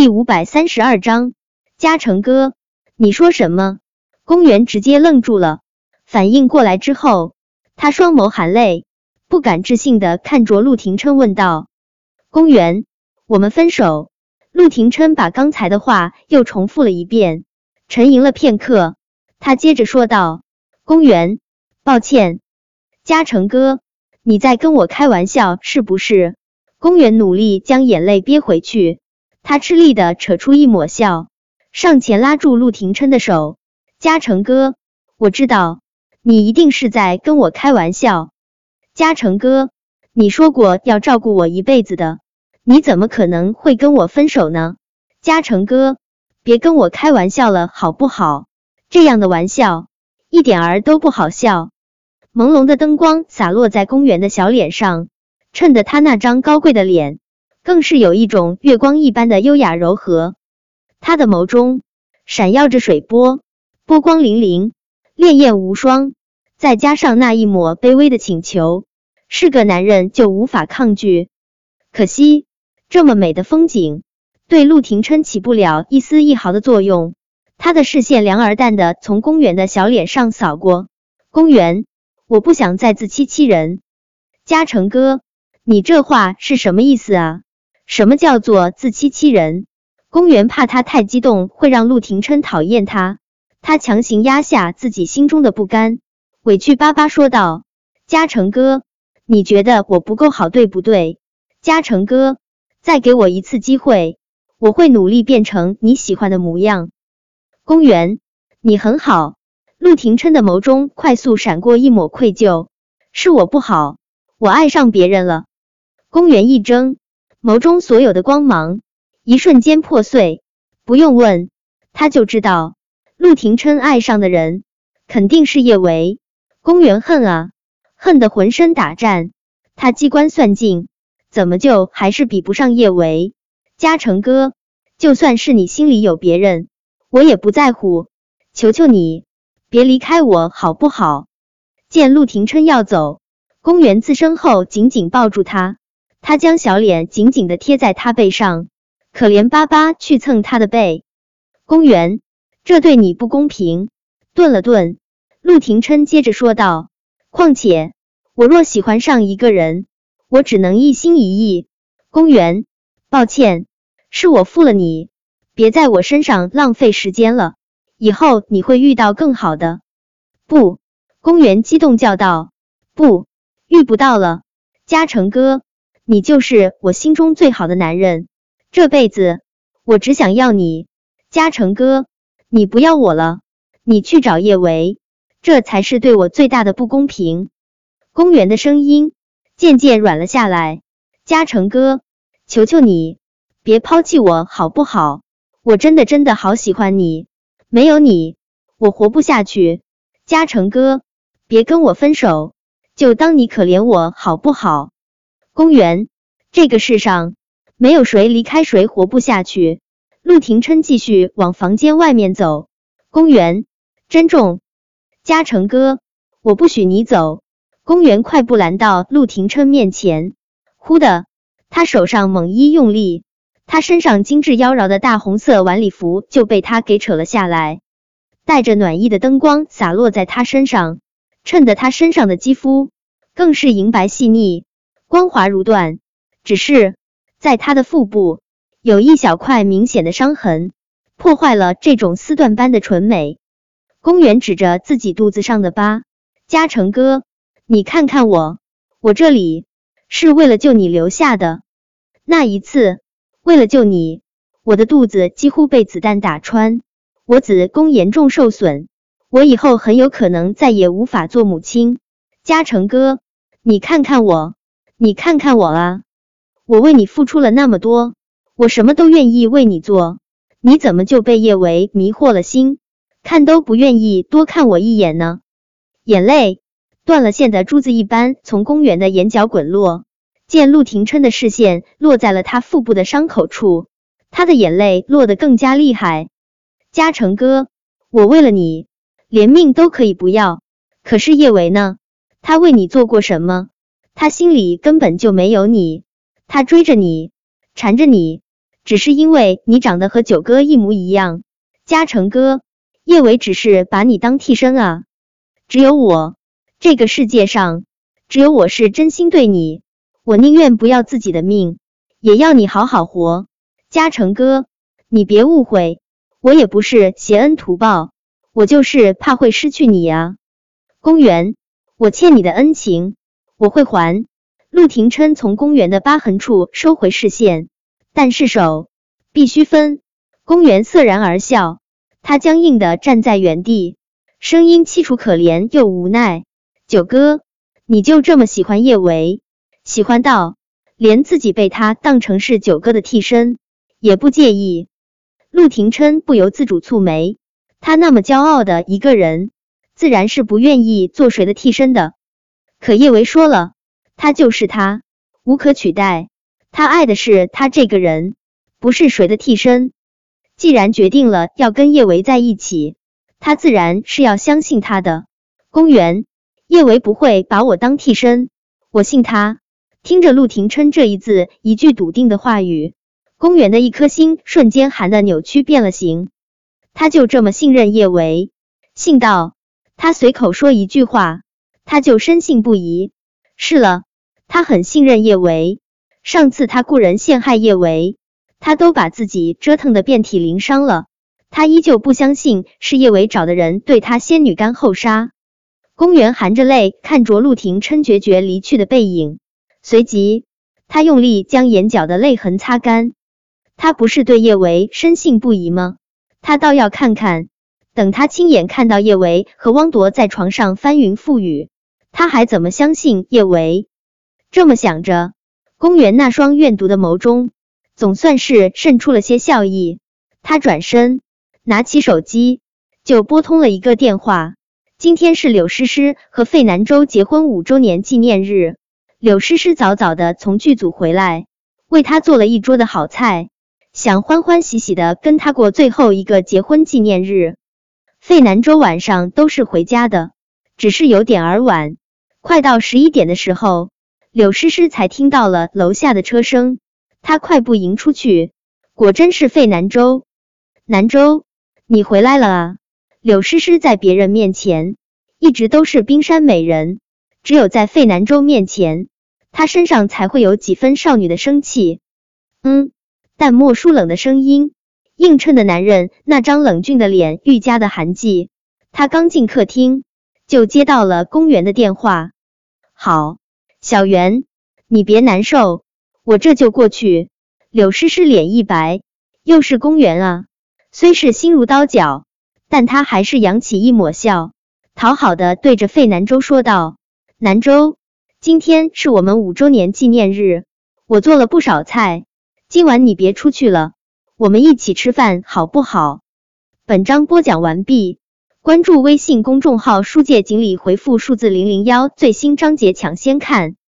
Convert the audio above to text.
第五百三十二章，嘉诚哥，你说什么？公园直接愣住了，反应过来之后，他双眸含泪，不敢置信的看着陆廷琛问道：“公园，我们分手？”陆廷琛把刚才的话又重复了一遍，沉吟了片刻，他接着说道：“公园，抱歉，嘉诚哥，你在跟我开玩笑是不是？”公园努力将眼泪憋回去。他吃力的扯出一抹笑，上前拉住陆廷琛的手：“嘉诚哥，我知道你一定是在跟我开玩笑。嘉诚哥，你说过要照顾我一辈子的，你怎么可能会跟我分手呢？嘉诚哥，别跟我开玩笑了，好不好？这样的玩笑一点儿都不好笑。”朦胧的灯光洒落在公园的小脸上，衬得他那张高贵的脸。更是有一种月光一般的优雅柔和，他的眸中闪耀着水波，波光粼粼，潋滟无双。再加上那一抹卑微的请求，是个男人就无法抗拒。可惜，这么美的风景对陆廷琛起不了一丝一毫的作用。他的视线凉而淡的从公园的小脸上扫过。公园，我不想再自欺欺人。嘉诚哥，你这话是什么意思啊？什么叫做自欺欺人？公园怕他太激动会让陆廷琛讨厌他，他强行压下自己心中的不甘，委屈巴巴说道：“嘉诚哥，你觉得我不够好，对不对？嘉诚哥，再给我一次机会，我会努力变成你喜欢的模样。”公园，你很好。陆廷琛的眸中快速闪过一抹愧疚，是我不好，我爱上别人了。公园一怔。眸中所有的光芒一瞬间破碎，不用问，他就知道陆廷琛爱上的人肯定是叶维。公园恨啊，恨得浑身打颤。他机关算尽，怎么就还是比不上叶维？嘉诚哥，就算是你心里有别人，我也不在乎。求求你，别离开我好不好？见陆廷琛要走，公园自身后紧紧抱住他。他将小脸紧紧的贴在他背上，可怜巴巴去蹭他的背。公园，这对你不公平。顿了顿，陆廷琛接着说道：“况且，我若喜欢上一个人，我只能一心一意。公园，抱歉，是我负了你，别在我身上浪费时间了。以后你会遇到更好的。”不，公园激动叫道：“不，遇不到了，嘉诚哥。”你就是我心中最好的男人，这辈子我只想要你，嘉诚哥，你不要我了，你去找叶维，这才是对我最大的不公平。公园的声音渐渐软了下来，嘉诚哥，求求你别抛弃我好不好？我真的真的好喜欢你，没有你我活不下去。嘉诚哥，别跟我分手，就当你可怜我好不好？公园，这个世上没有谁离开谁活不下去。陆廷琛继续往房间外面走。公园，珍重，嘉诚哥，我不许你走。公园快步拦到陆廷琛面前，忽的，他手上猛一用力，他身上精致妖娆的大红色晚礼服就被他给扯了下来，带着暖意的灯光洒落在他身上，衬得他身上的肌肤。更是银白细腻。光滑如缎，只是在他的腹部有一小块明显的伤痕，破坏了这种丝缎般的纯美。公园指着自己肚子上的疤，嘉诚哥，你看看我，我这里是为了救你留下的。那一次，为了救你，我的肚子几乎被子弹打穿，我子宫严重受损，我以后很有可能再也无法做母亲。嘉诚哥，你看看我。你看看我啊，我为你付出了那么多，我什么都愿意为你做，你怎么就被叶维迷惑了心，看都不愿意多看我一眼呢？眼泪断了线的珠子一般从公园的眼角滚落，见陆廷琛的视线落在了他腹部的伤口处，他的眼泪落得更加厉害。嘉诚哥，我为了你连命都可以不要，可是叶维呢？他为你做过什么？他心里根本就没有你，他追着你，缠着你，只是因为你长得和九哥一模一样。嘉诚哥，叶伟只是把你当替身啊。只有我，这个世界上只有我是真心对你，我宁愿不要自己的命，也要你好好活。嘉诚哥，你别误会，我也不是挟恩图报，我就是怕会失去你啊。公园，我欠你的恩情，我会还。陆廷琛从公园的疤痕处收回视线，但是手必须分。公园涩然而笑，他僵硬的站在原地。声音凄楚可怜又无奈，九哥，你就这么喜欢叶维，喜欢到连自己被他当成是九哥的替身也不介意？陆廷琛不由自主蹙眉，他那么骄傲的一个人，自然是不愿意做谁的替身的。可叶维说了，他就是他，无可取代。他爱的是他这个人，不是谁的替身。既然决定了要跟叶维在一起。他自然是要相信他的。公园，叶维不会把我当替身，我信他。听着陆廷琛这一字一句笃定的话语，公园的一颗心瞬间寒的扭曲变了形。他就这么信任叶维，信到他随口说一句话，他就深信不疑。是了，他很信任叶维。上次他雇人陷害叶维，他都把自己折腾的遍体鳞伤了。他依旧不相信是叶维找的人对他先女干后杀。公园含着泪看着陆婷琛决绝离去的背影，随即他用力将眼角的泪痕擦干。他不是对叶维深信不疑吗？他倒要看看，等他亲眼看到叶维和汪铎在床上翻云覆雨，他还怎么相信叶维？这么想着，公园那双怨毒的眸中总算是渗出了些笑意。他转身。拿起手机就拨通了一个电话。今天是柳诗诗和费南洲结婚五周年纪念日。柳诗诗早早的从剧组回来，为他做了一桌的好菜，想欢欢喜喜的跟他过最后一个结婚纪念日。费南洲晚上都是回家的，只是有点儿晚。快到十一点的时候，柳诗诗才听到了楼下的车声，她快步迎出去，果真是费南洲。南州。你回来了啊！柳诗诗在别人面前一直都是冰山美人，只有在费南洲面前，她身上才会有几分少女的生气。嗯，淡漠疏冷的声音映衬的男人那张冷峻的脸愈加的寒寂。他刚进客厅，就接到了公园的电话。好，小袁，你别难受，我这就过去。柳诗诗脸一白，又是公园啊！虽是心如刀绞，但他还是扬起一抹笑，讨好的对着费南洲说道：“南洲，今天是我们五周年纪念日，我做了不少菜，今晚你别出去了，我们一起吃饭好不好？”本章播讲完毕，关注微信公众号“书界锦鲤”，回复数字零零幺，最新章节抢先看。